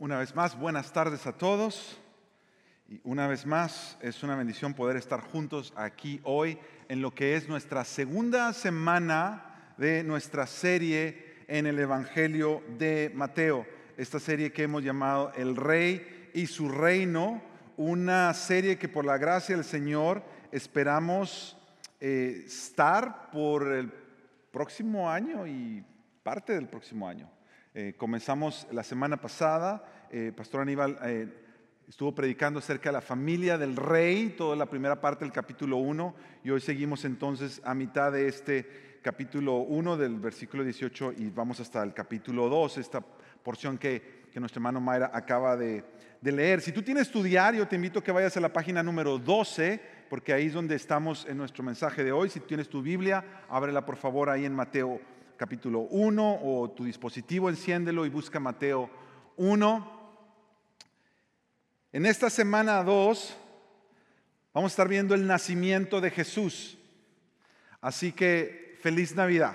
Una vez más, buenas tardes a todos. Y una vez más, es una bendición poder estar juntos aquí hoy en lo que es nuestra segunda semana de nuestra serie en el Evangelio de Mateo. Esta serie que hemos llamado El Rey y su Reino, una serie que por la gracia del Señor esperamos eh, estar por el próximo año y parte del próximo año. Eh, comenzamos la semana pasada, eh, Pastor Aníbal eh, estuvo predicando acerca de la familia del rey, toda la primera parte del capítulo 1, y hoy seguimos entonces a mitad de este capítulo 1 del versículo 18 y vamos hasta el capítulo 2, esta porción que, nuestro hermano Mayra acaba de, de leer. Si tú tienes tu diario, te invito a que vayas a la página número 12, porque ahí es donde estamos en nuestro mensaje de hoy. Si tienes tu Biblia, ábrela por favor ahí en Mateo capítulo 1 o tu dispositivo enciéndelo y busca Mateo 1. En esta semana 2 vamos a estar viendo el nacimiento de Jesús. Así que feliz Navidad.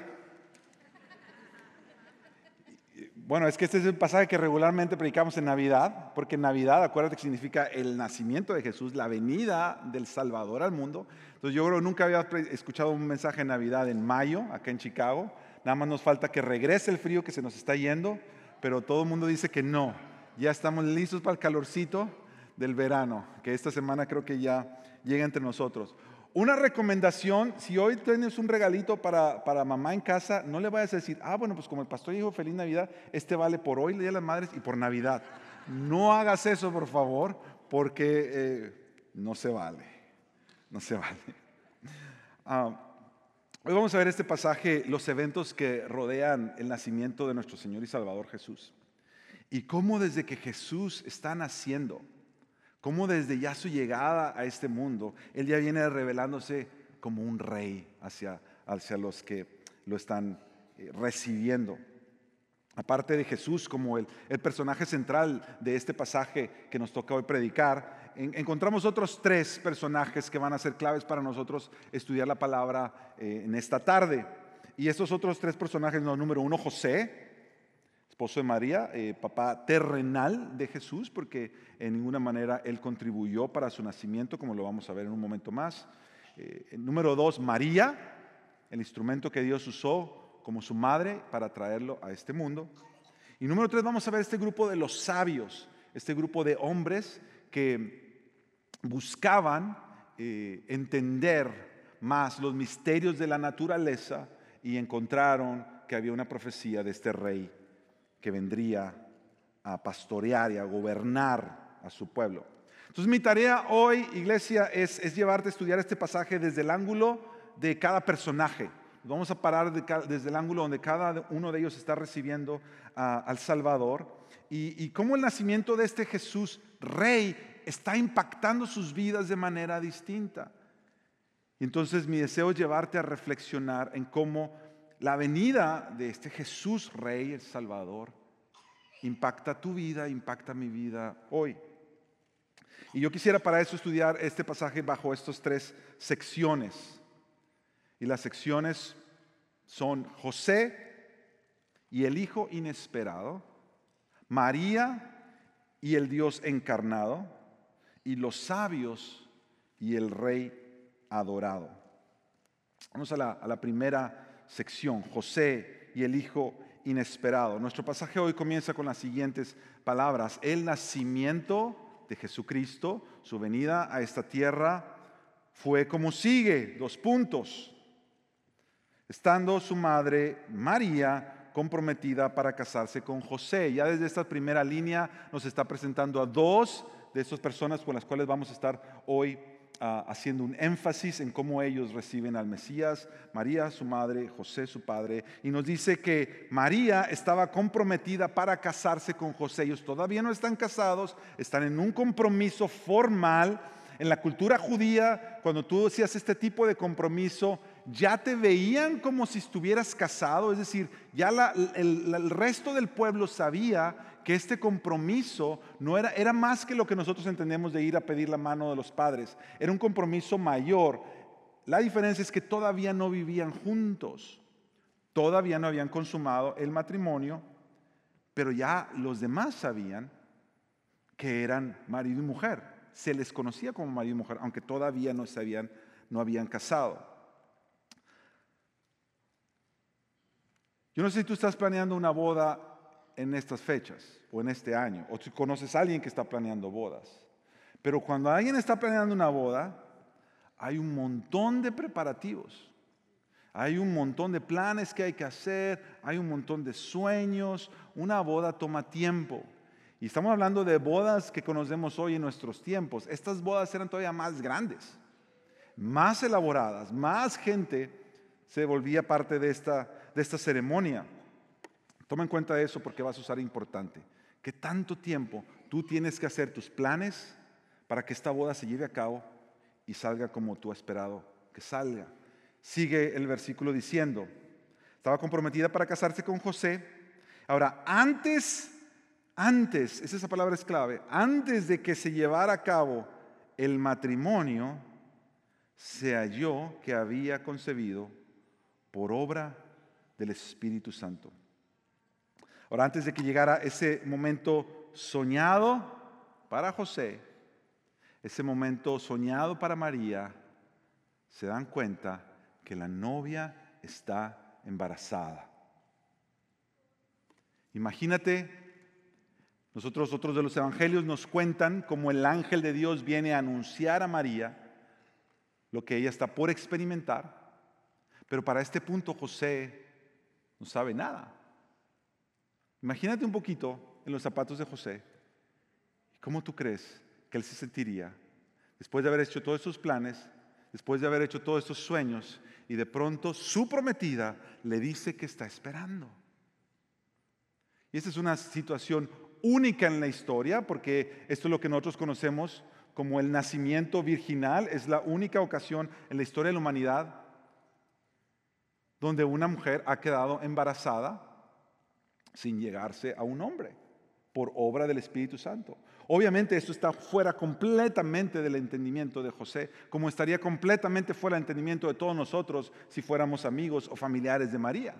Bueno, es que este es el pasaje que regularmente predicamos en Navidad, porque Navidad, acuérdate que significa el nacimiento de Jesús, la venida del Salvador al mundo. Entonces yo creo que nunca había escuchado un mensaje de Navidad en mayo, acá en Chicago. Nada más nos falta que regrese el frío que se nos está yendo, pero todo el mundo dice que no. Ya estamos listos para el calorcito del verano, que esta semana creo que ya llega entre nosotros. Una recomendación, si hoy tienes un regalito para, para, mamá en casa, no le vayas a decir, ah, bueno, pues como el pastor dijo feliz Navidad, este vale por hoy, el Día de las Madres y por Navidad. No hagas eso, por favor, porque eh, no se vale, no se vale. Ah, hoy vamos a ver este pasaje, los eventos que rodean el nacimiento de nuestro Señor y Salvador Jesús. Y cómo desde que Jesús está naciendo, cómo desde ya su llegada a este mundo, Él ya viene revelándose como un rey hacia, hacia los que lo están eh, recibiendo. Aparte de Jesús como el, el, personaje central de este pasaje que nos toca hoy predicar, en, encontramos otros tres personajes que van a ser claves para nosotros estudiar la palabra eh, en esta tarde. Y estos otros tres personajes, número uno, José, esposo de María, eh, papá terrenal de Jesús, porque en ninguna manera él contribuyó para su nacimiento, como lo vamos a ver en un momento más. Eh, número dos, María, el instrumento que Dios usó como su madre para traerlo a este mundo. Y número tres, vamos a ver este grupo de los sabios, este grupo de hombres que buscaban eh, entender más los misterios de la naturaleza y encontraron que había una profecía de este rey que vendría a pastorear y a gobernar a su pueblo. Entonces mi tarea hoy, iglesia, es, es llevarte a estudiar este pasaje desde el ángulo de cada personaje. Vamos a parar de, desde el ángulo donde cada uno de ellos está recibiendo al Salvador y cómo el nacimiento de este Jesús Rey está impactando sus vidas de manera distinta. Y entonces mi deseo es llevarte a reflexionar en cómo la venida de este Jesús Rey, el Salvador, impacta tu vida, impacta mi vida hoy. Y yo quisiera para eso estudiar este pasaje bajo estas tres secciones. Y las secciones son José y el Hijo inesperado, María y el Dios encarnado, y los sabios y el Rey adorado. Vamos a la, primera sección, José y el Hijo inesperado. Nuestro pasaje hoy comienza con las siguientes palabras. El nacimiento de Jesucristo, su venida a esta tierra, fue como sigue, dos puntos. Estando su madre María comprometida para casarse con José. Ya desde esta primera línea nos está presentando a dos de estas personas con las cuales vamos a estar hoy uh, haciendo un énfasis en cómo ellos reciben al Mesías, María su madre, José su padre, y nos dice que María estaba comprometida para casarse con José. Ellos todavía no están casados, están en un compromiso formal. En la cultura judía, cuando tú hacías este tipo de compromiso, ya te veían como si estuvieras casado, es decir, ya el, el resto del pueblo sabía que este compromiso no era, era más que lo que nosotros entendemos de ir a pedir la mano de los padres, era un compromiso mayor. La diferencia es que todavía no vivían juntos, todavía no habían consumado el matrimonio, pero ya los demás sabían que eran marido y mujer. Se les conocía como marido y mujer, aunque todavía no se habían, no habían casado. Yo no sé si tú estás planeando una boda en estas fechas o en este año, o si conoces a alguien que está planeando bodas. Pero cuando alguien está planeando una boda, hay un montón de preparativos. Hay un montón de planes que hay que hacer, hay un montón de sueños. Una boda toma tiempo. Y estamos hablando de bodas que conocemos hoy en nuestros tiempos. Estas bodas eran todavía más grandes, más elaboradas, más gente se volvía parte de esta, de esta ceremonia. Toma en cuenta eso porque vas a usar importante. Que tanto tiempo tú tienes que hacer tus planes para que esta boda se lleve a cabo y salga como tú has esperado que salga. Sigue el versículo diciendo, estaba comprometida para casarse con José. Ahora, antes, antes, esa palabra es clave, antes de que se llevara a cabo el matrimonio, se halló que había concebido por obra del Espíritu Santo. Ahora, antes de que llegara ese momento soñado para José, ese momento soñado para María, se dan cuenta que la novia está embarazada. Imagínate, nosotros otros de los evangelios nos cuentan cómo el ángel de Dios viene a anunciar a María lo que ella está por experimentar, pero para este punto José no sabe nada. Imagínate un poquito en los zapatos de José. ¿Cómo tú crees que él se sentiría después de haber hecho todos esos planes, después de haber hecho todos estos sueños y de pronto su prometida le dice que está esperando. Y esta es una situación única en la historia porque esto es lo que nosotros conocemos como el nacimiento virginal, es la única ocasión en la historia de la humanidad donde una mujer ha quedado embarazada sin llegarse a un hombre por obra del Espíritu Santo. Obviamente esto está fuera completamente del entendimiento de José, como estaría completamente fuera del entendimiento de todos nosotros si fuéramos amigos o familiares de María.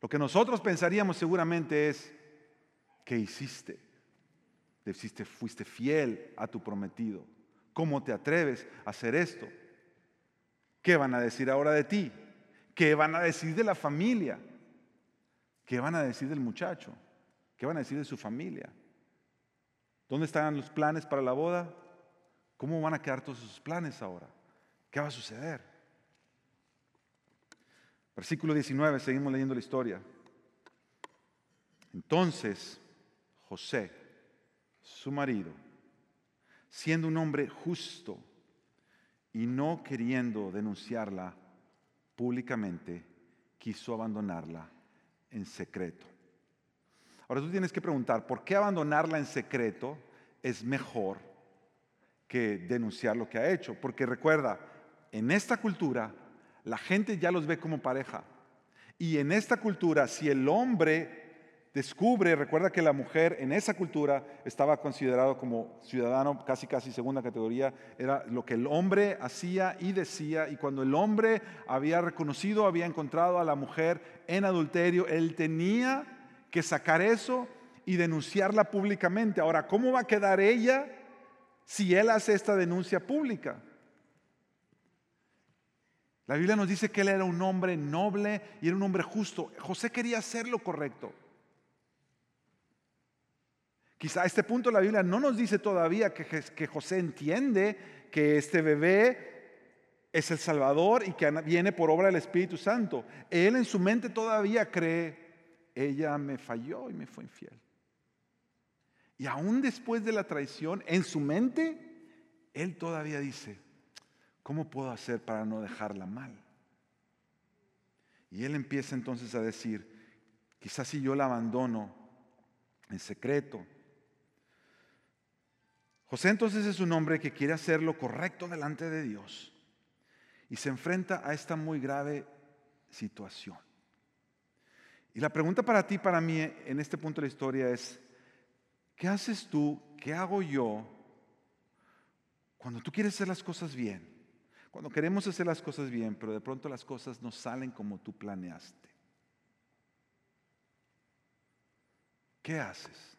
Lo que nosotros pensaríamos seguramente es, ¿qué hiciste? Deciste, fuiste fiel a tu prometido. ¿Cómo te atreves a hacer esto? ¿Qué van a decir ahora de ti? ¿Qué van a decir de la familia? ¿Qué van a decir del muchacho? ¿Qué van a decir de su familia? ¿Dónde están los planes para la boda? ¿Cómo van a quedar todos esos planes ahora? ¿Qué va a suceder? Versículo 19, seguimos leyendo la historia. Entonces, José, su marido, siendo un hombre justo y no queriendo denunciarla públicamente, quiso abandonarla en secreto. Ahora tú tienes que preguntar, ¿por qué abandonarla en secreto es mejor que denunciar lo que ha hecho? Porque recuerda, en esta cultura la gente ya los ve como pareja. Y en esta cultura, si el hombre descubre, recuerda que la mujer en esa cultura estaba considerado como ciudadano casi casi segunda categoría, era lo que el hombre hacía y decía, y cuando el hombre había reconocido, había encontrado a la mujer en adulterio, él tenía que sacar eso y denunciarla públicamente. Ahora, ¿cómo va a quedar ella si él hace esta denuncia pública? La Biblia nos dice que él era un hombre noble y era un hombre justo. José quería hacer lo correcto. Quizá a este punto la Biblia no nos dice todavía que, que José entiende que este bebé es el Salvador y que viene por obra del Espíritu Santo. Él en su mente todavía cree ella me falló y me fue infiel. Y aún después de la traición, en su mente, él todavía dice, ¿cómo puedo hacer para no dejarla mal? Y él empieza entonces a decir, quizás si yo la abandono en secreto. José entonces es un hombre que quiere hacer lo correcto delante de Dios y se enfrenta a esta muy grave situación. Y la pregunta para ti, para mí, en este punto de la historia es, ¿qué haces tú? ¿Qué hago yo cuando tú quieres hacer las cosas bien? Cuando queremos hacer las cosas bien, pero de pronto las cosas no salen como tú planeaste. ¿Qué haces?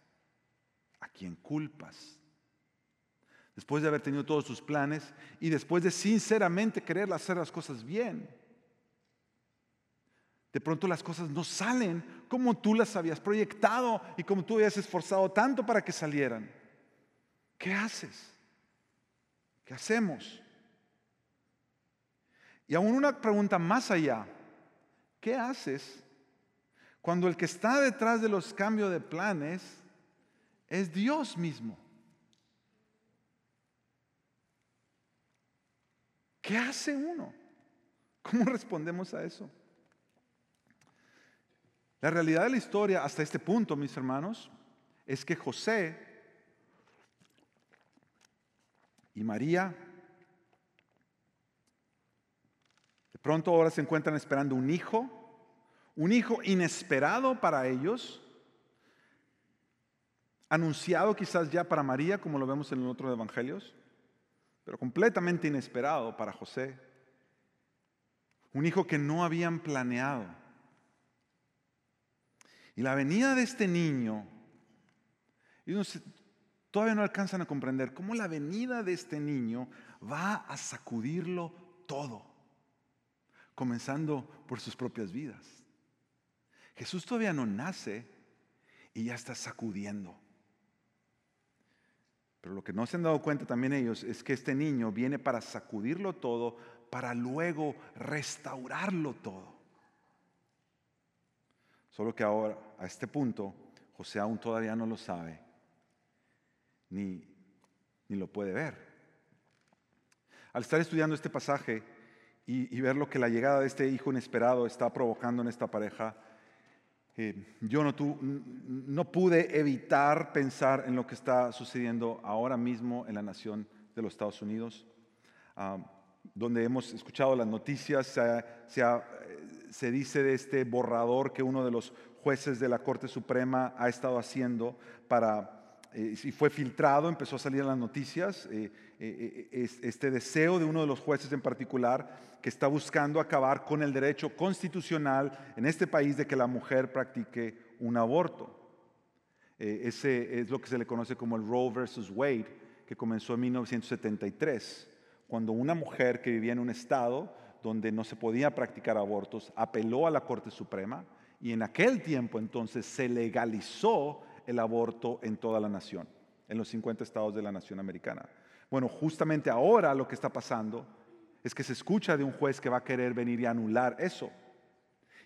a quien culpas. Después de haber tenido todos tus planes y después de sinceramente querer hacer las cosas bien. De pronto las cosas no salen como tú las habías proyectado y como tú habías esforzado tanto para que salieran. ¿Qué haces? ¿Qué hacemos? Y aún una pregunta más allá. ¿Qué haces cuando el que está detrás de los cambios de planes es Dios mismo? ¿Qué hace uno? ¿Cómo respondemos a eso? La realidad de la historia hasta este punto, mis hermanos, es que José y María de pronto ahora se encuentran esperando un hijo, un hijo inesperado para ellos, anunciado quizás ya para María, como lo vemos en los otros evangelios, pero completamente inesperado para José. Un hijo que no habían planeado. Y la venida de este niño, ellos todavía no alcanzan a comprender cómo la venida de este niño va a sacudirlo todo, comenzando por sus propias vidas. Jesús todavía no nace y ya está sacudiendo. Pero lo que no se han dado cuenta también ellos es que este niño viene para sacudirlo todo, para luego restaurarlo todo. Solo que ahora, a este punto, José aún todavía no lo sabe, ni, ni lo puede ver. Al estar estudiando este pasaje y, ver lo que la llegada de este hijo inesperado está provocando en esta pareja, eh, yo no, no, pude evitar pensar en lo que está sucediendo ahora mismo en la nación de los Estados Unidos, ah, donde hemos escuchado las noticias, se ha se dice de este borrador que uno de los jueces de la Corte Suprema ha estado haciendo para, eh, si fue filtrado, empezó a salir en las noticias, eh, eh, este deseo de uno de los jueces en particular que está buscando acabar con el derecho constitucional en este país de que la mujer practique un aborto. ese es lo que se le conoce como el Roe versus Wade, que comenzó en 1973, cuando una mujer que vivía en un estado donde no se podía practicar abortos, apeló a la Corte Suprema y en aquel tiempo entonces se legalizó el aborto en toda la nación, en los 50 estados de la nación americana. Bueno, justamente ahora lo que está pasando es que se escucha de un juez que va a querer venir y anular eso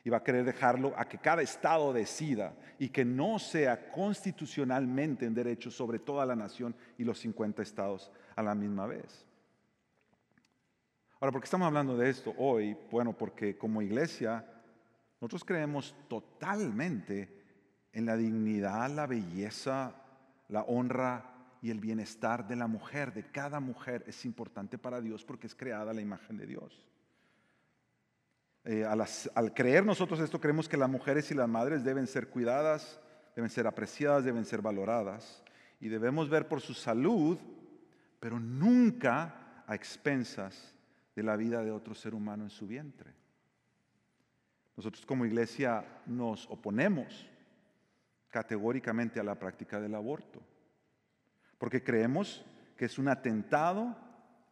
y va a querer dejarlo a que cada estado decida y que no sea constitucionalmente en derecho sobre toda la nación y los 50 estados a la misma vez. Ahora, ¿por qué estamos hablando de esto hoy? Bueno, porque como iglesia nosotros creemos totalmente en la dignidad, la belleza, la honra y el bienestar de la mujer, de cada mujer, es importante para Dios porque es creada la imagen de Dios. Eh, al, al, creer nosotros esto, creemos que las mujeres y las madres deben ser cuidadas, deben ser apreciadas, deben ser valoradas y debemos ver por su salud, pero nunca a expensas de la vida de otro ser humano en su vientre. Nosotros como iglesia nos oponemos categóricamente a la práctica del aborto, porque creemos que es un atentado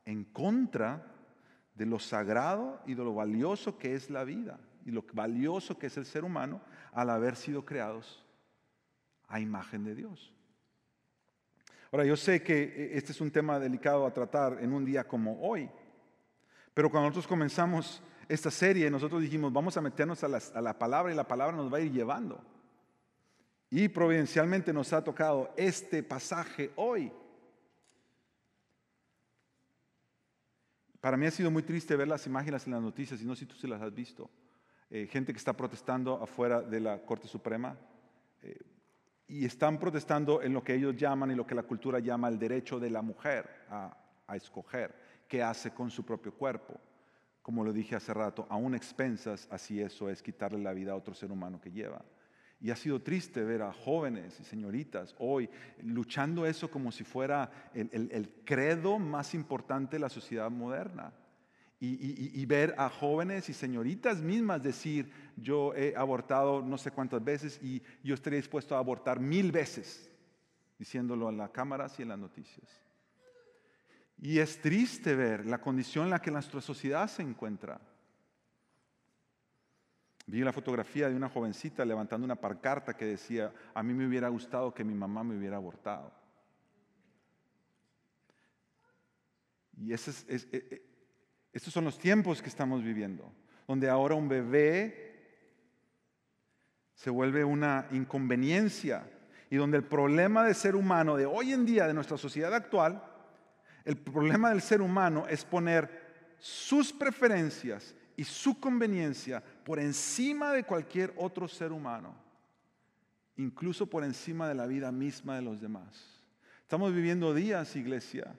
en contra de lo sagrado y de lo valioso que es la vida y lo valioso que es el ser humano al haber sido creados a imagen de Dios. Ahora, yo sé que este es un tema delicado a tratar en un día como hoy, pero cuando nosotros comenzamos esta serie, nosotros dijimos, vamos a meternos a la, palabra y la palabra nos va a ir llevando. Y providencialmente nos ha tocado este pasaje hoy. Para mí ha sido muy triste ver las imágenes en las noticias, y no sé si tú se las has visto. Eh, gente que está protestando afuera de la Corte Suprema eh, y están protestando en lo que ellos llaman y lo que la cultura llama el derecho de la mujer a escoger qué hace con su propio cuerpo. Como lo dije hace rato, aún expensas, así eso es quitarle la vida a otro ser humano que lleva. Y ha sido triste ver a jóvenes y señoritas hoy luchando eso como si fuera el, credo más importante de la sociedad moderna. Y, y, ver a jóvenes y señoritas mismas decir, yo he abortado no sé cuántas veces y yo estaría dispuesto a abortar mil veces diciéndolo a las cámaras y en las noticias. Y es triste ver la condición en la que nuestra sociedad se encuentra. Vi la fotografía de una jovencita levantando una parcarta que decía, a mí me hubiera gustado que mi mamá me hubiera abortado. Y e, e, estos son los tiempos que estamos viviendo, donde ahora un bebé se vuelve una inconveniencia y donde el problema del ser humano de hoy en día, de nuestra sociedad actual, el problema del ser humano es poner sus preferencias y su conveniencia por encima de cualquier otro ser humano, incluso por encima de la vida misma de los demás. Estamos viviendo días, iglesia,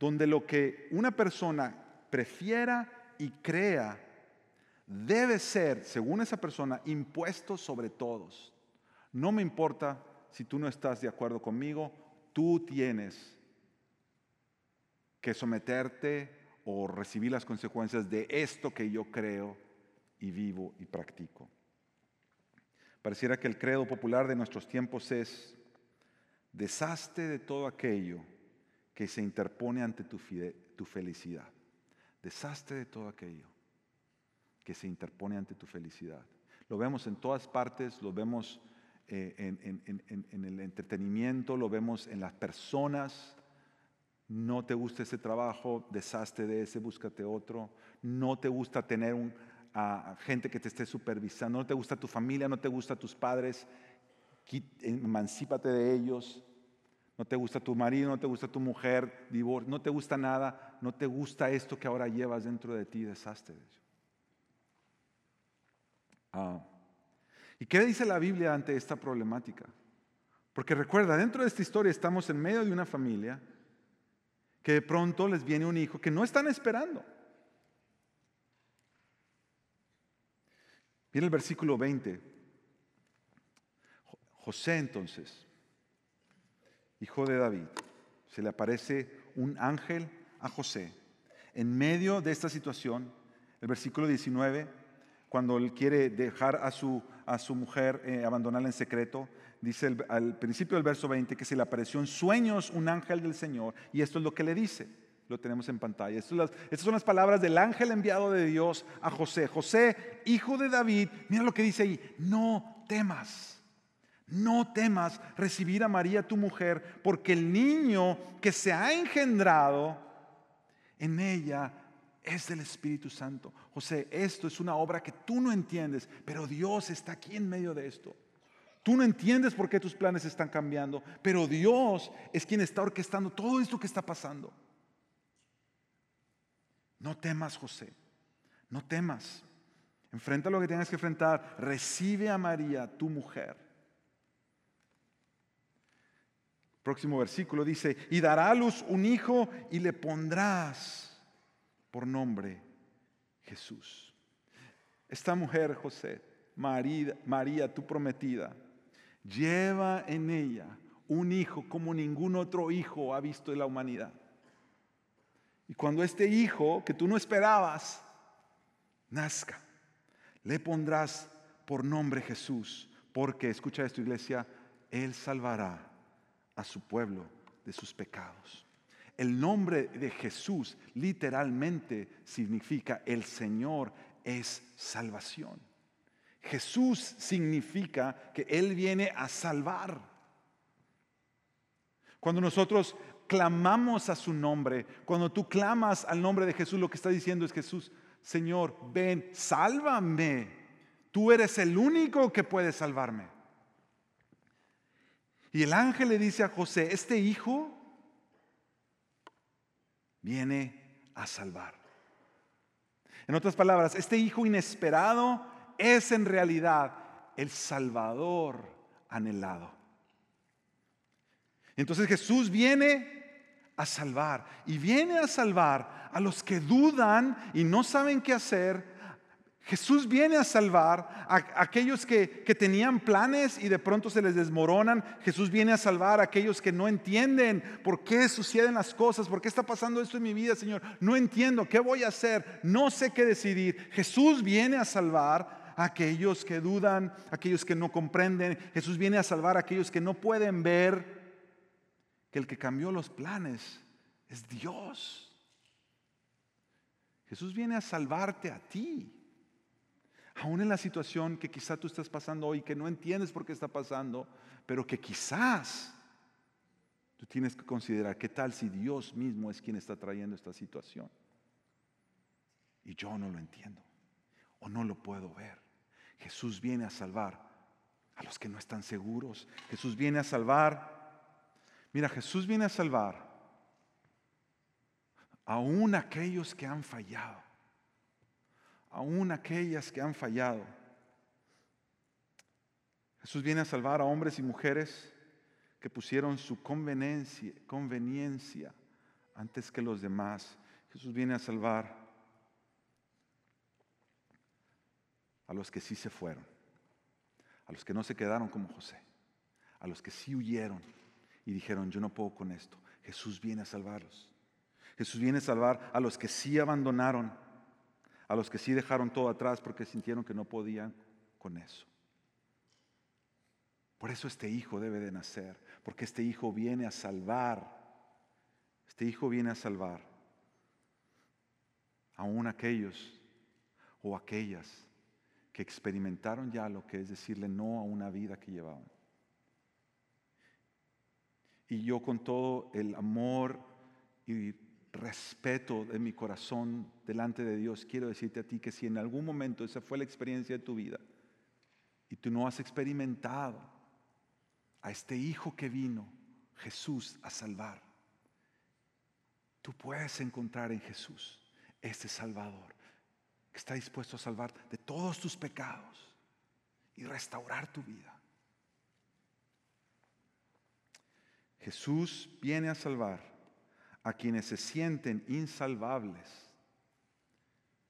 donde lo que una persona prefiera y crea debe ser, según esa persona, impuesto sobre todos. No me importa si tú no estás de acuerdo conmigo, tú tienes que someterte o recibir las consecuencias de esto que yo creo y vivo y practico. Pareciera que el credo popular de nuestros tiempos es, deshazte de todo aquello que se interpone ante tu, felicidad. Deshazte de todo aquello que se interpone ante tu felicidad. Lo vemos en todas partes, lo vemos eh, en, el entretenimiento, lo vemos en las personas. No te gusta ese trabajo, deshazte de ese, búscate otro. No te gusta tener un, a gente que te esté supervisando, no te gusta tu familia, no te gusta tus padres, emancípate de ellos. No te gusta tu marido, no te gusta tu mujer, divorcio, no te gusta nada, no te gusta esto que ahora llevas dentro de ti, deshazte de ello. Ah. ¿Y qué dice la Biblia ante esta problemática? Porque recuerda, dentro de esta historia estamos en medio de una familia que de pronto les viene un hijo que no están esperando. Viene el versículo 20. José entonces, hijo de David, se le aparece un ángel a José. En medio de esta situación, el versículo 19, cuando él quiere dejar a su a su mujer, eh, abandonarla en secreto. Dice al principio del verso 20 que se le apareció en sueños un ángel del Señor y esto es lo que le dice. Lo tenemos en pantalla. Estas, son las palabras del ángel enviado de Dios a José. José, hijo de David, mira lo que dice ahí, no temas. No temas recibir a María tu mujer, porque el niño que se ha engendrado en ella es del Espíritu Santo. José, esto es una obra que tú no entiendes, pero Dios está aquí en medio de esto. Tú no entiendes por qué tus planes están cambiando, pero Dios es quien está orquestando todo esto que está pasando. No temas, José. No temas. Enfrenta lo que tengas que enfrentar. Recibe a María, tu mujer. Próximo versículo dice, y dará a luz un hijo y le pondrás por nombre Jesús. Esta mujer, José, María, María, tu prometida, lleva en ella un hijo como ningún otro hijo ha visto en la humanidad. Y cuando este hijo que tú no esperabas nazca, le pondrás por nombre Jesús, porque, escucha esto iglesia, Él salvará a su pueblo de sus pecados. El nombre de Jesús literalmente significa el Señor es salvación. Jesús significa que Él viene a salvar. Cuando nosotros clamamos a su nombre, cuando tú clamas al nombre de Jesús, lo que está diciendo es Jesús, Señor, ven, sálvame. Tú eres el único que puede salvarme. Y el ángel le dice a José, este hijo viene a salvar. En otras palabras, este hijo inesperado es en realidad el Salvador anhelado. Entonces Jesús viene a salvar y viene a salvar a los que dudan y no saben qué hacer Jesús viene a salvar a aquellos que, tenían planes y de pronto se les desmoronan. Jesús viene a salvar a aquellos que no entienden por qué suceden las cosas, por qué está pasando esto en mi vida, Señor. No entiendo, ¿qué voy a hacer? No sé qué decidir. Jesús viene a salvar a aquellos que dudan, aquellos que no comprenden. Jesús viene a salvar a aquellos que no pueden ver el que cambió los planes es Dios. Jesús viene a salvarte a ti. Aún en la situación que quizá tú estás pasando hoy, que no entiendes por qué está pasando, pero que quizás tú tienes que considerar qué tal si Dios mismo es quien está trayendo esta situación. Y yo no lo entiendo o no lo puedo ver. Jesús viene a salvar a los que no están seguros. Jesús viene a salvar. Mira, Jesús viene a salvar aún aquellos que han fallado, aún aquellas que han fallado. Jesús viene a salvar a hombres y mujeres que pusieron su conveniencia, conveniencia antes que los demás. Jesús viene a salvar a los que sí se fueron, a los que no se quedaron como José, a los que sí huyeron y dijeron, yo no puedo con esto. Jesús viene a salvarlos. Jesús viene a salvar a los que sí abandonaron, a los que sí dejaron todo atrás porque sintieron que no podían con eso. Por eso este hijo debe de nacer, porque este hijo viene a salvar. Este hijo viene a salvar aún aquellos o aquellas que experimentaron ya lo que es decirle no a una vida que llevaban. Y yo con todo el amor y respeto de mi corazón delante de Dios, quiero decirte a ti que si en algún momento esa fue la experiencia de tu vida y tú no has experimentado a este hijo que vino, Jesús, a salvar, tú puedes encontrar en Jesús este Salvador que está dispuesto a salvar de todos tus pecados y restaurar tu vida. Jesús viene a salvar a quienes se sienten insalvables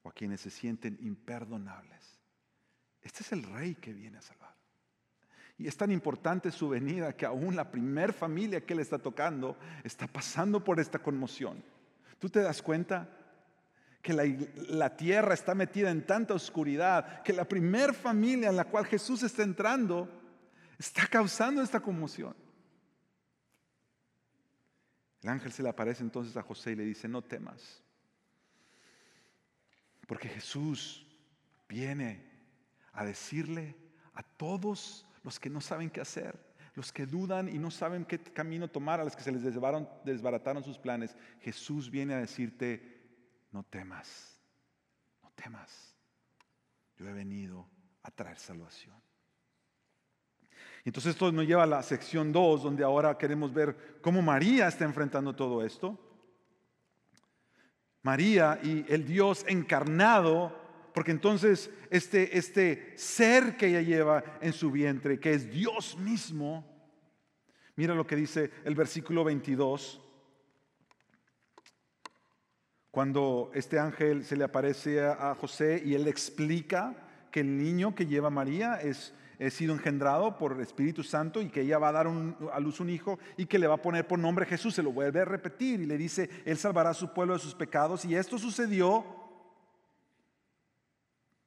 o a quienes se sienten imperdonables. Este es el rey que viene a salvar. Y es tan importante su venida que aún la primer familia que le está tocando está pasando por esta conmoción. ¿Tú te das cuenta? que la, la, tierra está metida en tanta oscuridad, que la primer familia en la cual Jesús está entrando está causando esta conmoción. El ángel se le aparece entonces a José y le dice, no temas, porque Jesús viene a decirle a todos los que no saben qué hacer, los que dudan y no saben qué camino tomar, a los que se les desbarataron sus planes, Jesús viene a decirte, no temas, no temas, yo he venido a traer salvación. Entonces esto nos lleva a la sección 2, donde ahora queremos ver cómo María está enfrentando todo esto. María y el Dios encarnado, porque entonces este, este ser que ella lleva en su vientre, que es Dios mismo, mira lo que dice el versículo 22, cuando este ángel se le aparece a José y él explica que el niño que lleva María es he sido engendrado por el Espíritu Santo y que ella va a dar a luz un hijo y que le va a poner por nombre Jesús. Se lo vuelve a repetir y le dice, Él salvará a su pueblo de sus pecados. Y esto sucedió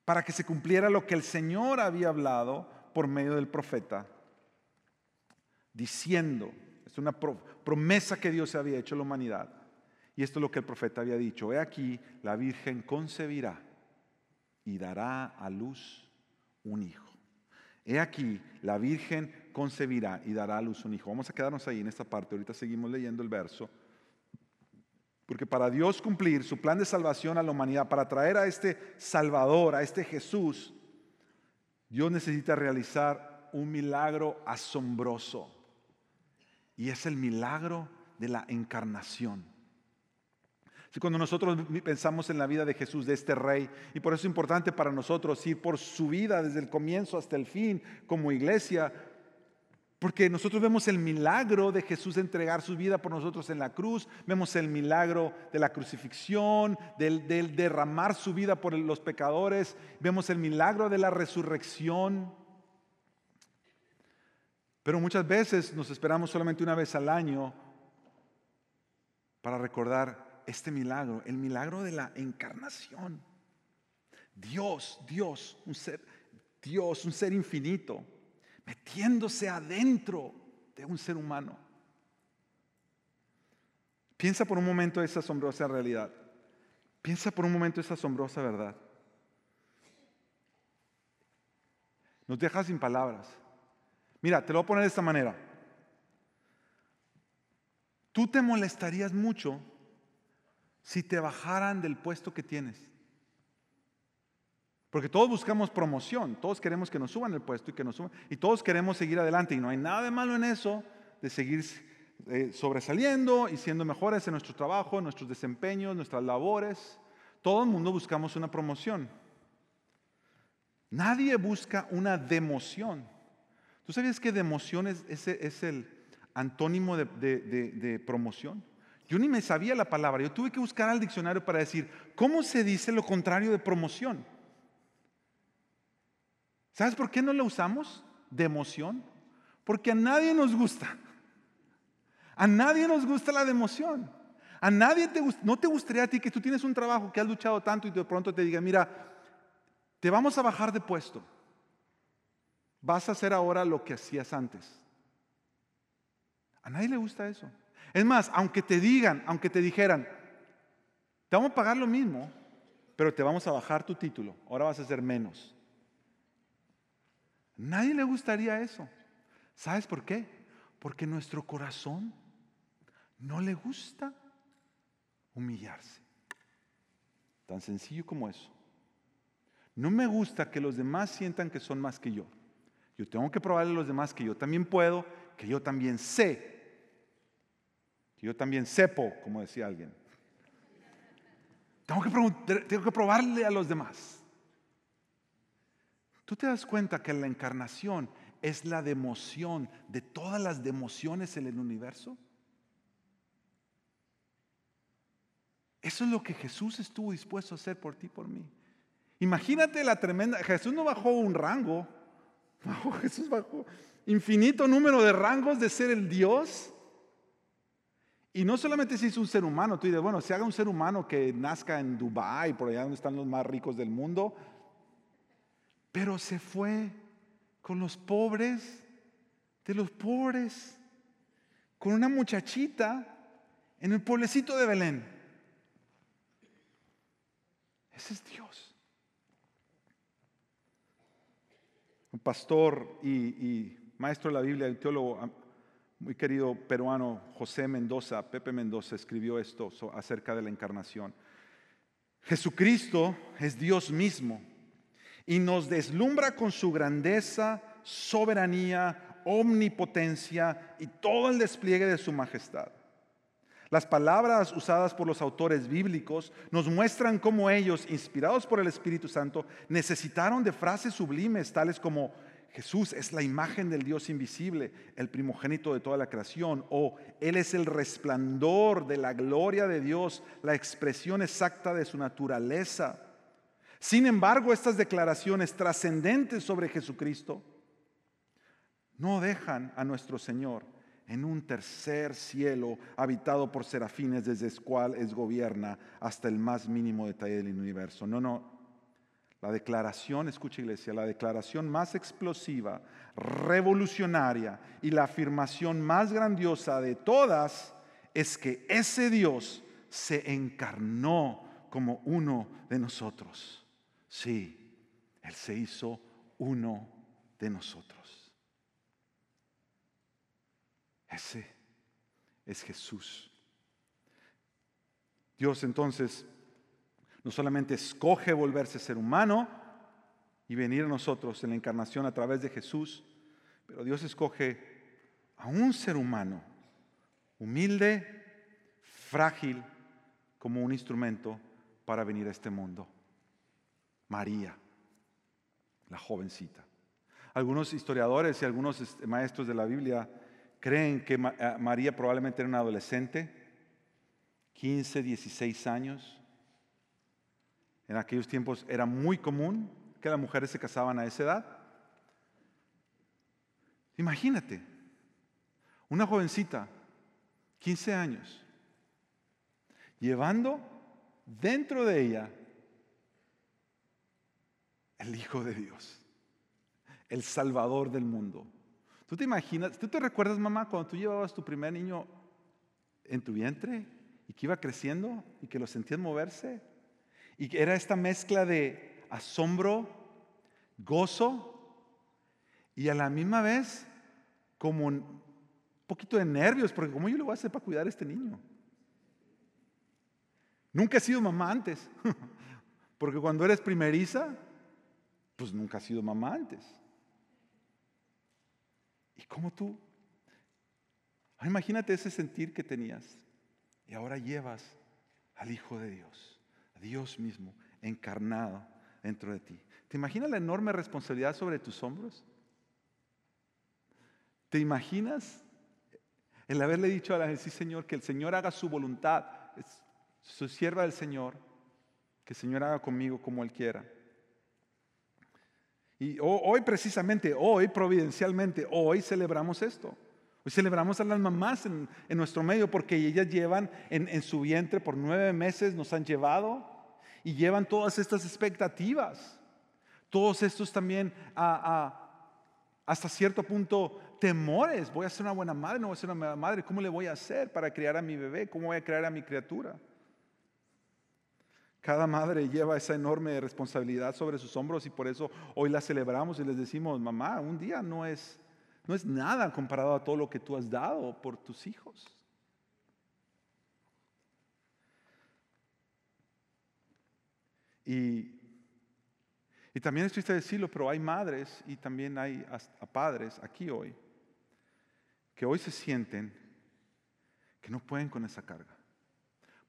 para que se cumpliera lo que el Señor había hablado por medio del profeta, diciendo, es una promesa que Dios había hecho a la humanidad. Y esto es lo que el profeta había dicho. He aquí, la Virgen concebirá y dará a luz un hijo. He aquí, la Virgen concebirá y dará a luz un hijo. Vamos a quedarnos ahí en esta parte, ahorita seguimos leyendo el verso. Porque para Dios cumplir su plan de salvación a la humanidad, para traer a este Salvador, a este Jesús, Dios necesita realizar un milagro asombroso. Y es el milagro de la encarnación cuando nosotros pensamos en la vida de Jesús, de este rey, y por eso es importante para nosotros ir por su vida desde el comienzo hasta el fin como iglesia, porque nosotros vemos el milagro de Jesús entregar su vida por nosotros en la cruz, vemos el milagro de la crucifixión, del, del derramar su vida por los pecadores, vemos el milagro de la resurrección. Pero muchas veces nos esperamos solamente una vez al año para recordar este milagro, el milagro de la encarnación. Dios, Dios, un ser, Dios, un ser infinito, metiéndose adentro de un ser humano. Piensa por un momento esa asombrosa realidad. Piensa por un momento esa asombrosa verdad. Nos deja sin palabras. Mira, te lo voy a poner de esta manera. Tú te molestarías mucho si te bajaran del puesto que tienes. Porque todos buscamos promoción, todos queremos que nos suban el puesto y que nos suban, y todos queremos seguir adelante. Y no hay nada de malo en eso, de seguir eh, sobresaliendo y siendo mejores en nuestro trabajo, en nuestros desempeños, nuestras labores. Todo el mundo buscamos una promoción. Nadie busca una democión. ¿Tú sabías que democión es, es el antónimo de, promoción? Yo ni me sabía la palabra. Yo tuve que buscar al diccionario para decir, ¿cómo se dice lo contrario de promoción? ¿Sabes por qué no lo usamos? De emoción. Porque a nadie nos gusta. A nadie nos gusta la democión. A nadie te no te gustaría a ti que tú tienes un trabajo que has luchado tanto y de pronto te diga, mira, te vamos a bajar de puesto. Vas a hacer ahora lo que hacías antes. A nadie le gusta eso. Es más, aunque te digan, aunque te dijeran, te vamos a pagar lo mismo, pero te vamos a bajar tu título, ahora vas a hacer menos. Nadie le gustaría eso. ¿Sabes por qué? Porque nuestro corazón no le gusta humillarse. Tan sencillo como eso. No me gusta que los demás sientan que son más que yo. Yo tengo que probarle a los demás que yo también puedo, que yo también sé, yo también sepo, como decía alguien. Tengo que, tengo que probarle a los demás. ¿Tú te das cuenta que la encarnación es la democión de todas las demociones en el universo? Eso es lo que Jesús estuvo dispuesto a hacer por ti, por mí. Imagínate la tremenda, Jesús no bajó un rango, Jesús bajó infinito número de rangos de ser el Dios. Y no solamente se hizo un ser humano, tú dices, bueno, si haga un ser humano que nazca en Dubái, por allá donde están los más ricos del mundo, pero se fue con los pobres de los pobres, con una muchachita en el pueblecito de Belén. Ese es Dios. Un pastor y, maestro de la Biblia, un teólogo muy querido peruano, José Mendoza, Pepe Mendoza, escribió esto acerca de la encarnación. Jesucristo es Dios mismo y nos deslumbra con su grandeza, soberanía, omnipotencia y todo el despliegue de su majestad. Las palabras usadas por los autores bíblicos nos muestran cómo ellos, inspirados por el Espíritu Santo, necesitaron de frases sublimes tales como Jesús es la imagen del Dios invisible, el primogénito de toda la creación, o Él es el resplandor de la gloria de Dios, la expresión exacta de su naturaleza. Sin embargo, estas declaraciones trascendentes sobre Jesucristo no dejan a nuestro Señor en un tercer cielo habitado por serafines desde el cual es gobierna hasta el más mínimo detalle del universo. No, no. La declaración, escucha iglesia, la declaración más explosiva, revolucionaria y la afirmación más grandiosa de todas es que ese Dios se encarnó como uno de nosotros. Sí, Él se hizo uno de nosotros. Ese es Jesús. Dios entonces no solamente escoge volverse ser humano y venir a nosotros en la encarnación a través de Jesús, pero Dios escoge a un ser humano humilde, frágil, como un instrumento para venir a este mundo. María, la jovencita. Algunos historiadores y algunos este, maestros de la Biblia creen que eh, María probablemente era una adolescente, 15, 16 años. En aquellos tiempos era muy común que las mujeres se casaban a esa edad. Imagínate, una jovencita, 15 años, llevando dentro de ella el Hijo de Dios, el Salvador del mundo. ¿Tú te imaginas, tú te recuerdas, mamá, cuando tú llevabas tu primer niño en tu vientre y que iba creciendo y que lo sentías moverse. Y era esta mezcla de asombro, gozo y a la misma vez como un poquito de nervios, porque ¿cómo yo lo voy a hacer para cuidar a este niño? Nunca he sido mamá antes, porque cuando eres primeriza, pues nunca has sido mamá antes. ¿Y cómo tú? Ah, imagínate ese sentir que tenías y ahora llevas al Hijo de Dios, Dios mismo, encarnado dentro de ti. ¿Te imaginas la enorme responsabilidad sobre tus hombros? ¿Te imaginas el haberle dicho al ángel, sí Señor, que el Señor haga su voluntad, su sierva del Señor, que el Señor haga conmigo como Él quiera? Y hoy precisamente, hoy providencialmente, hoy celebramos esto. Hoy celebramos a las mamás en, nuestro medio porque ellas llevan en, su vientre por nueve meses, nos han llevado y llevan todas estas expectativas. Todos estos también hasta cierto punto temores. Voy a ser una buena madre, no voy a ser una buena madre. ¿Cómo le voy a hacer para criar a mi bebé? ¿Cómo voy a criar a mi criatura? Cada madre lleva esa enorme responsabilidad sobre sus hombros y por eso hoy la celebramos y les decimos, mamá, un día no es no es nada comparado a todo lo que tú has dado por tus hijos. Y, y también es triste decirlo, pero hay madres y también hay padres aquí hoy que hoy se sienten que no pueden con esa carga.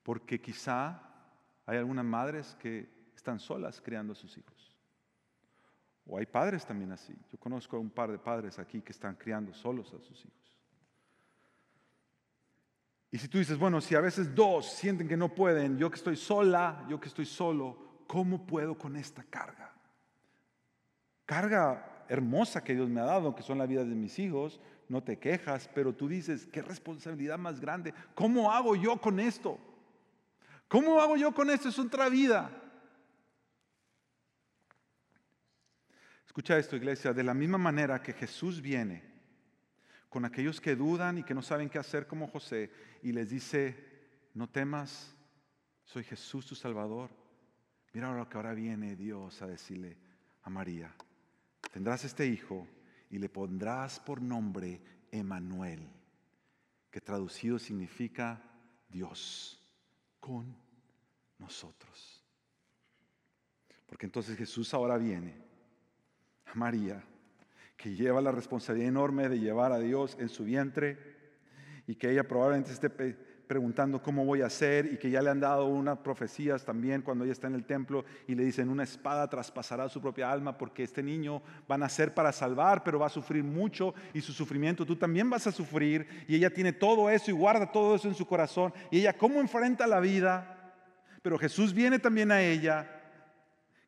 Porque quizá hay algunas madres que están solas criando a sus hijos. O hay padres también así. Yo conozco a un par de padres aquí que están criando solos a sus hijos. Y si tú dices, bueno, si a veces dos sienten que no pueden, yo que estoy sola, yo que estoy solo, ¿cómo puedo con esta carga? Carga hermosa que Dios me ha dado, que son la vida de mis hijos, no te quejas, pero tú dices, qué responsabilidad más grande. ¿Cómo hago yo con esto? ¿Cómo hago yo con esto? Es otra vida. Escucha esto, iglesia, de la misma manera que Jesús viene con aquellos que dudan y que no saben qué hacer como José y les dice, no temas, soy Jesús tu Salvador. Mira lo que ahora viene Dios a decirle a María, tendrás este hijo y le pondrás por nombre Emanuel, que traducido significa Dios con nosotros. Porque entonces Jesús ahora viene María, que lleva la responsabilidad enorme de llevar a Dios en su vientre y que ella probablemente esté preguntando cómo voy a hacer y que ya le han dado unas profecías también cuando ella está en el templo y le dicen una espada traspasará su propia alma porque este niño va a nacer para salvar pero va a sufrir mucho y su sufrimiento tú también vas a sufrir y ella tiene todo eso y guarda todo eso en su corazón y ella cómo enfrenta la vida pero Jesús viene también a ella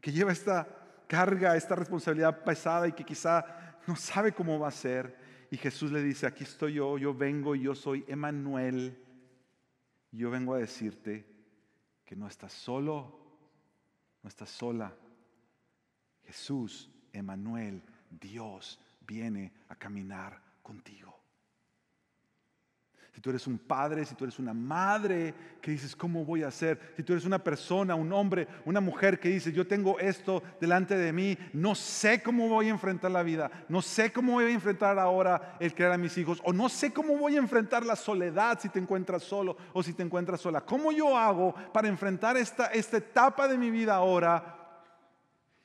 que lleva esta carga esta responsabilidad pesada y que quizá no sabe cómo va a ser. Y Jesús le dice, aquí estoy yo, yo vengo, yo soy Emanuel. Yo vengo a decirte que no estás solo, no estás sola. Jesús, Emanuel, Dios, viene a caminar contigo. Si tú eres un padre, si tú eres una madre que dices, ¿cómo voy a hacer? Si tú eres una persona, un hombre, una mujer que dice, yo tengo esto delante de mí, no sé cómo voy a enfrentar la vida, no sé cómo voy a enfrentar ahora el crear a mis hijos, o no sé cómo voy a enfrentar la soledad si te encuentras solo o si te encuentras sola. ¿Cómo yo hago para enfrentar esta, esta etapa de mi vida ahora?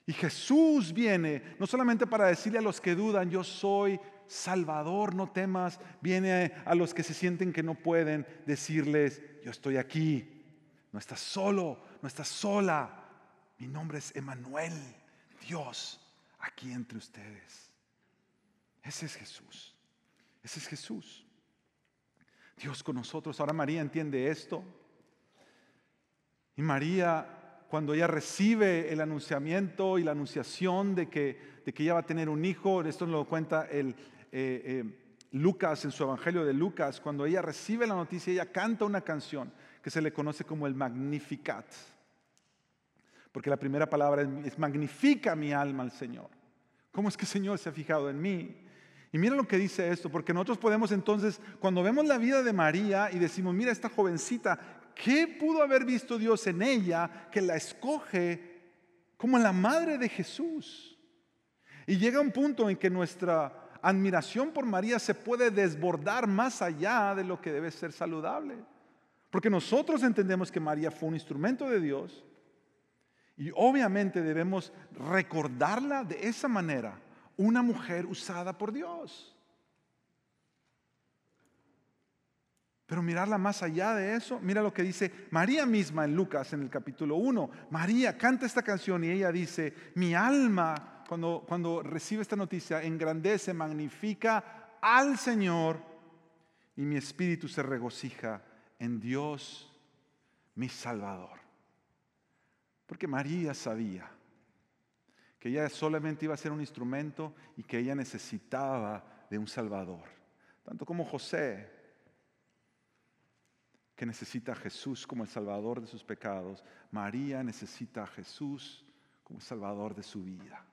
Y Jesús viene no solamente para decirle a los que dudan, yo soy Salvador, no temas, viene a los que se sienten que no pueden decirles, yo estoy aquí, no estás solo, no estás sola, mi nombre es Emanuel, Dios, aquí entre ustedes. Ese es Jesús, ese es Jesús. Dios con nosotros. Ahora María entiende esto. Y María, cuando ella recibe el anunciamiento y la anunciación de que, de que ella va a tener un hijo, esto lo cuenta el, eh, eh, Lucas, en su Evangelio de Lucas, cuando ella recibe la noticia, ella canta una canción que se le conoce como el Magnificat. Porque la primera palabra es, magnifica mi alma al Señor. ¿Cómo es que el Señor se ha fijado en mí? Y mira lo que dice esto, porque nosotros podemos entonces, cuando vemos la vida de María y decimos, mira esta jovencita, ¿Qué pudo haber visto Dios en ella que la escoge como la madre de Jesús? Y llega un punto en que nuestra admiración por María se puede desbordar más allá de lo que debe ser saludable. Porque nosotros entendemos que María fue un instrumento de Dios y obviamente debemos recordarla de esa manera, una mujer usada por Dios. Pero mirarla más allá de eso, mira lo que dice María misma en Lucas en el capítulo 1. María canta esta canción y ella dice, mi alma cuando, recibe esta noticia engrandece, magnifica al Señor y mi espíritu se regocija en Dios, mi Salvador. Porque María sabía que ella solamente iba a ser un instrumento y que ella necesitaba de un Salvador. Tanto como José que necesita a Jesús como el Salvador de sus pecados, María necesita a Jesús como el Salvador de su vida.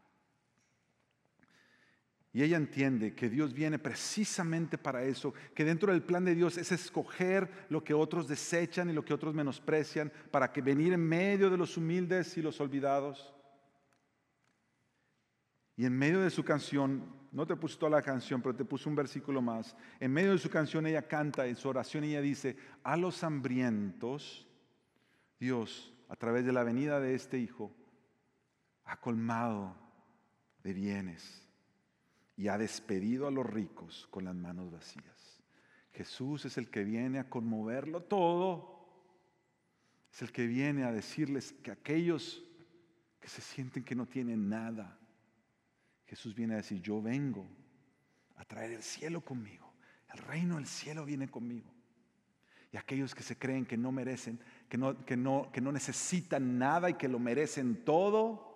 Y ella entiende que Dios viene precisamente para eso, que dentro del plan de Dios es escoger lo que otros desechan y lo que otros menosprecian, para que venir en medio de los humildes y los olvidados. Y en medio de su canción, no te puse toda la canción, pero te puse un versículo más. En medio de su canción ella canta, en su oración ella dice, a los hambrientos, Dios, a través de la venida de este Hijo, ha colmado de bienes y ha despedido a los ricos con las manos vacías. Jesús es el que viene a conmoverlo todo. Es el que viene a decirles que aquellos que se sienten que no tienen nada, Jesús viene a decir, yo vengo a traer el cielo conmigo. El reino del cielo viene conmigo. Y aquellos que se creen que no merecen, que no, que no, que no necesitan nada y que lo merecen todo,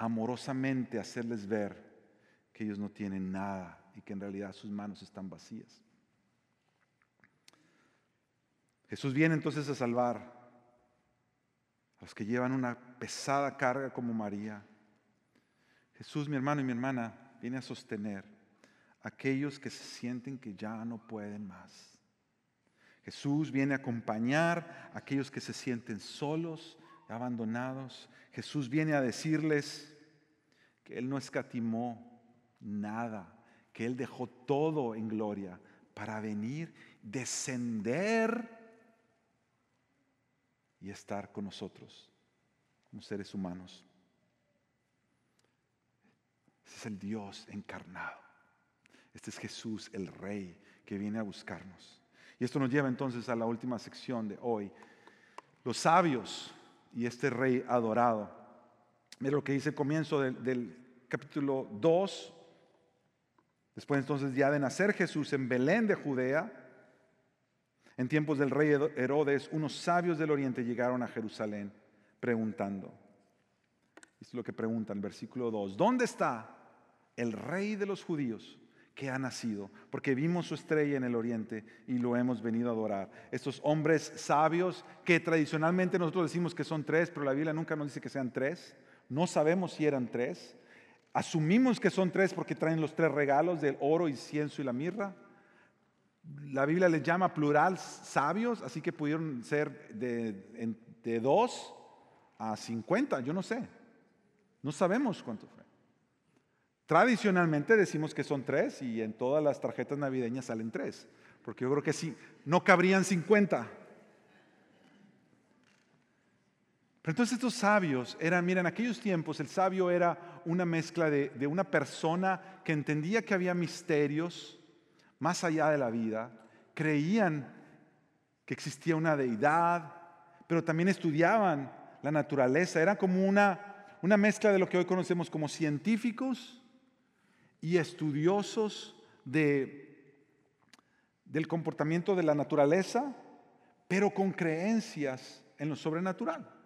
amorosamente hacerles ver que ellos no tienen nada y que en realidad sus manos están vacías. Jesús viene entonces a salvar a los que llevan una pesada carga como María, Jesús, mi hermano y mi hermana, viene a sostener a aquellos que se sienten que ya no pueden más. Jesús viene a acompañar a aquellos que se sienten solos, abandonados. Jesús viene a decirles que Él no escatimó nada, que Él dejó todo en gloria para venir, descender y estar con nosotros como seres humanos es el Dios encarnado. Este es Jesús, el Rey, que viene a buscarnos. Y esto nos lleva entonces a la última sección de hoy. Los sabios y este Rey adorado. Mira lo que dice el comienzo del, capítulo 2. Después entonces ya de nacer Jesús en Belén de Judea, en tiempos del rey Herodes, unos sabios del oriente llegaron a Jerusalén preguntando. Es lo que preguntan, versículo 2. ¿Dónde está el rey de los judíos que ha nacido, porque vimos su estrella en el oriente y lo hemos venido a adorar. Estos hombres sabios que tradicionalmente nosotros decimos que son tres, pero la Biblia nunca nos dice que sean tres. No sabemos si eran tres. Asumimos que son tres porque traen los tres regalos del oro, incienso y la mirra. La Biblia les llama plural sabios, así que pudieron ser de, de dos a cincuenta, yo no sé. No sabemos cuánto fue. Tradicionalmente decimos que son tres y en todas las tarjetas navideñas salen tres, porque yo creo que sí, no cabrían 50. Pero entonces estos sabios eran, mira, en aquellos tiempos el sabio era una mezcla de, una persona que entendía que había misterios más allá de la vida, creían que existía una deidad, pero también estudiaban la naturaleza, era como una, una mezcla de lo que hoy conocemos como científicos y estudiosos de, del comportamiento de la naturaleza, pero con creencias en lo sobrenatural.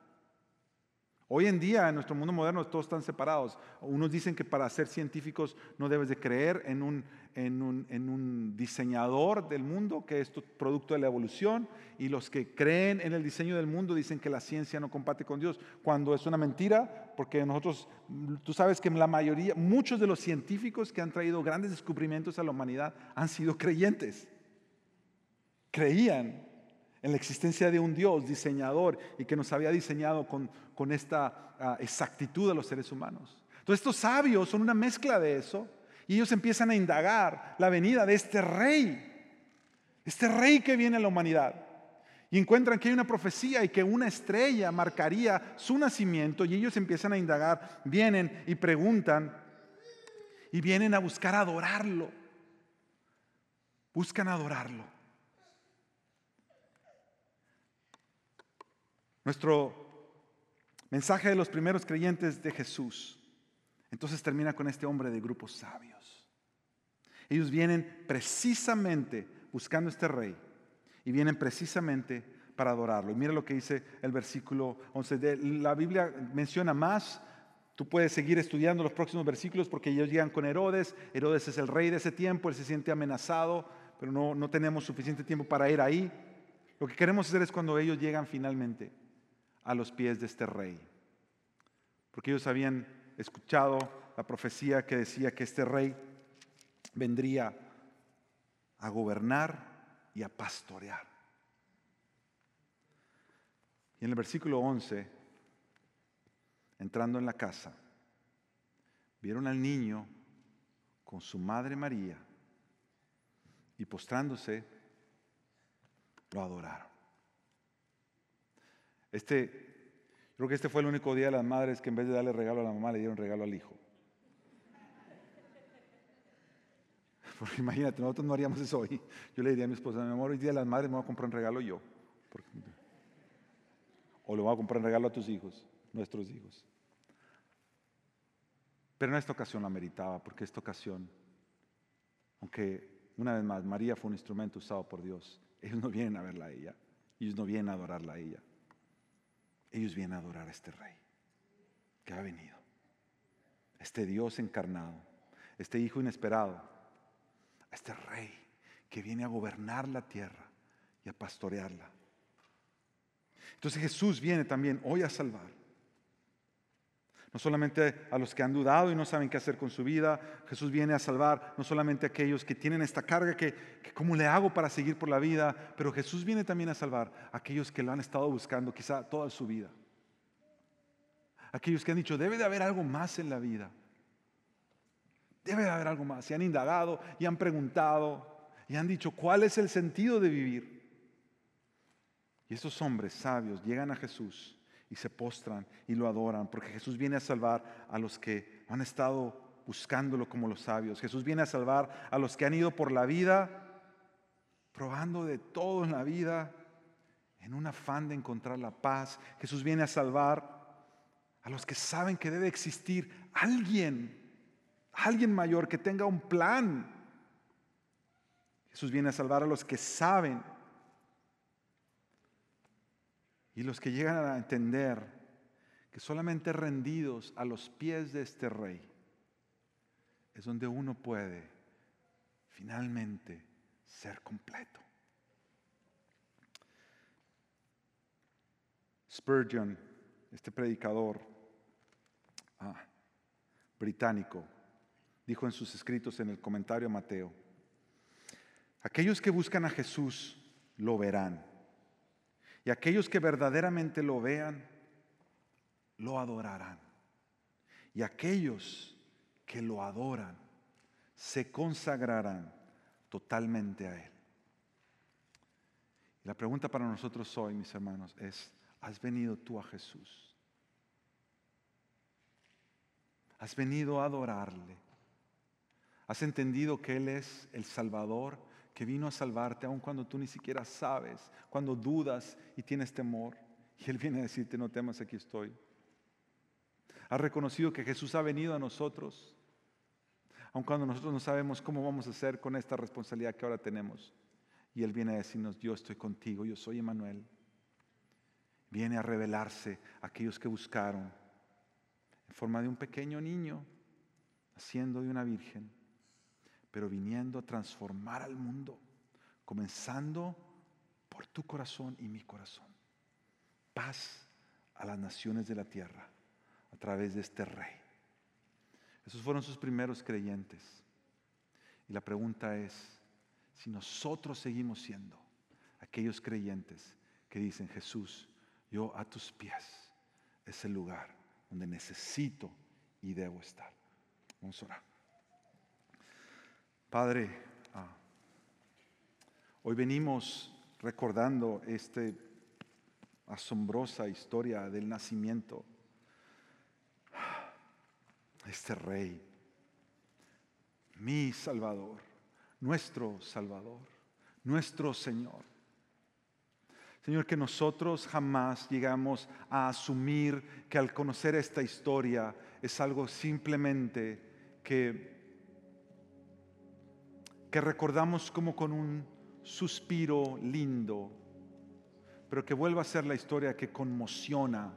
Hoy en día, en nuestro mundo moderno, todos están separados. Unos dicen que para ser científicos no debes de creer en un, en un, diseñador del mundo, que es producto de la evolución, y los que creen en el diseño del mundo dicen que la ciencia no comparte con Dios, cuando es una mentira, porque nosotros, tú sabes que la mayoría, muchos de los científicos que han traído grandes descubrimientos a la humanidad han sido creyentes. Creían en la existencia de un Dios diseñador y que nos había diseñado con, con esta ah, exactitud a los seres humanos. Entonces estos sabios son una mezcla de eso y ellos empiezan a indagar la venida de este rey, este rey que viene a la humanidad. Y encuentran que hay una profecía y que una estrella marcaría su nacimiento y ellos empiezan a indagar, vienen y preguntan y vienen a buscar adorarlo. Buscan adorarlo. Nuestro mensaje de los primeros creyentes de Jesús. Entonces termina con este hombre de grupos sabios. Ellos vienen precisamente buscando este rey y vienen precisamente para adorarlo. Y mira lo que dice el versículo 11. la Biblia menciona más. Tú puedes seguir estudiando los próximos versículos porque ellos llegan con Herodes. Herodes es el rey de ese tiempo, él se siente amenazado, pero no, no tenemos suficiente tiempo para ir ahí. Lo que queremos hacer es cuando ellos llegan finalmente a los pies de este rey. Porque ellos habían escuchado la profecía que decía que este rey vendría a gobernar y a pastorear. Y en el versículo 11, entrando en la casa, vieron al niño con su madre María y postrándose, lo adoraron. Este, creo que este fue el único día de las madres que en vez de darle regalo a la mamá le dieron regalo al hijo. Porque imagínate, nosotros no haríamos eso hoy. Yo le diría a mi esposa, mi amor, hoy día de las madres me voy a comprar un regalo yo. o le voy a comprar un regalo a tus hijos, nuestros hijos. Pero en esta ocasión la meritaba, porque esta ocasión, aunque una vez más María fue un instrumento usado por Dios, ellos no vienen a verla a ella, ellos no vienen a adorarla a ella ellos vienen a adorar a este rey que ha venido, este Dios encarnado, este Hijo inesperado, a este rey que viene a gobernar la tierra y a pastorearla. Entonces Jesús viene también hoy a salvar. No solamente a los que han dudado y no saben qué hacer con su vida, Jesús viene a salvar no solamente a aquellos que tienen esta carga que, que cómo le hago para seguir por la vida, pero Jesús viene también a salvar a aquellos que lo han estado buscando quizá toda su vida. Aquellos que han dicho, debe de haber algo más en la vida. Debe de haber algo más. Y han indagado y han preguntado y han dicho, ¿cuál es el sentido de vivir? Y esos hombres sabios llegan a Jesús y se postran y lo adoran, porque Jesús viene a salvar a los que han estado buscándolo como los sabios. Jesús viene a salvar a los que han ido por la vida, probando de todo en la vida, en un afán de encontrar la paz. Jesús viene a salvar a los que saben que debe existir alguien, alguien mayor que tenga un plan. Jesús viene a salvar a los que saben y los que llegan a entender que solamente rendidos a los pies de este rey es donde uno puede finalmente ser completo. Spurgeon, este predicador ah, británico, dijo en sus escritos en el comentario a Mateo, aquellos que buscan a Jesús lo verán y aquellos que verdaderamente lo vean, lo adorarán. Y aquellos que lo adoran, se consagrarán totalmente a Él. Y la pregunta para nosotros hoy, mis hermanos, es, ¿has venido tú a Jesús? ¿Has venido a adorarle? ¿Has entendido que Él es el Salvador? Que vino a salvarte aun cuando tú ni siquiera sabes, cuando dudas y tienes temor. Y Él viene a decirte, no temas, aquí estoy. Has reconocido que Jesús ha venido a nosotros, aun cuando nosotros no sabemos cómo vamos a hacer con esta responsabilidad que ahora tenemos. Y Él viene a decirnos, yo estoy contigo, yo soy Emanuel. Viene a revelarse a aquellos que buscaron en forma de un pequeño niño, haciendo de una virgen pero viniendo a transformar al mundo, comenzando por tu corazón y mi corazón. Paz a las naciones de la tierra a través de este rey. Esos fueron sus primeros creyentes. Y la pregunta es, si nosotros seguimos siendo aquellos creyentes que dicen, Jesús, yo a tus pies es el lugar donde necesito y debo estar. Vamos a orar. Padre, ah, hoy venimos recordando esta asombrosa historia del nacimiento este rey, mi Salvador, nuestro Salvador, nuestro Señor. Señor, que nosotros jamás llegamos a asumir que al conocer esta historia es algo simplemente que, que recordamos como con un suspiro lindo, pero que vuelva a ser la historia que conmociona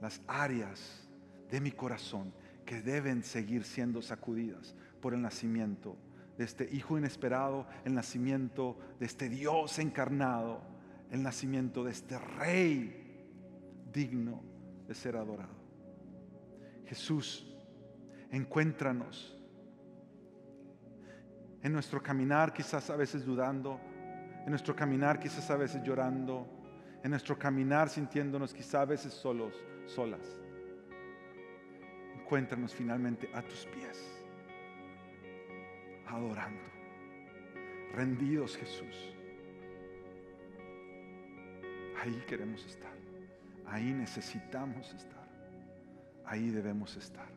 las áreas de mi corazón que deben seguir siendo sacudidas por el nacimiento de este Hijo inesperado, el nacimiento de este Dios encarnado, el nacimiento de este Rey digno de ser adorado. Jesús, encuéntranos en nuestro caminar quizás a veces dudando, en nuestro caminar quizás a veces llorando, en nuestro caminar sintiéndonos quizás a veces solos, solas encuéntranos finalmente a tus pies, adorando, rendidos Jesús. Ahí queremos estar, ahí necesitamos estar, ahí debemos estar,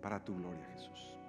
para tu gloria Jesús.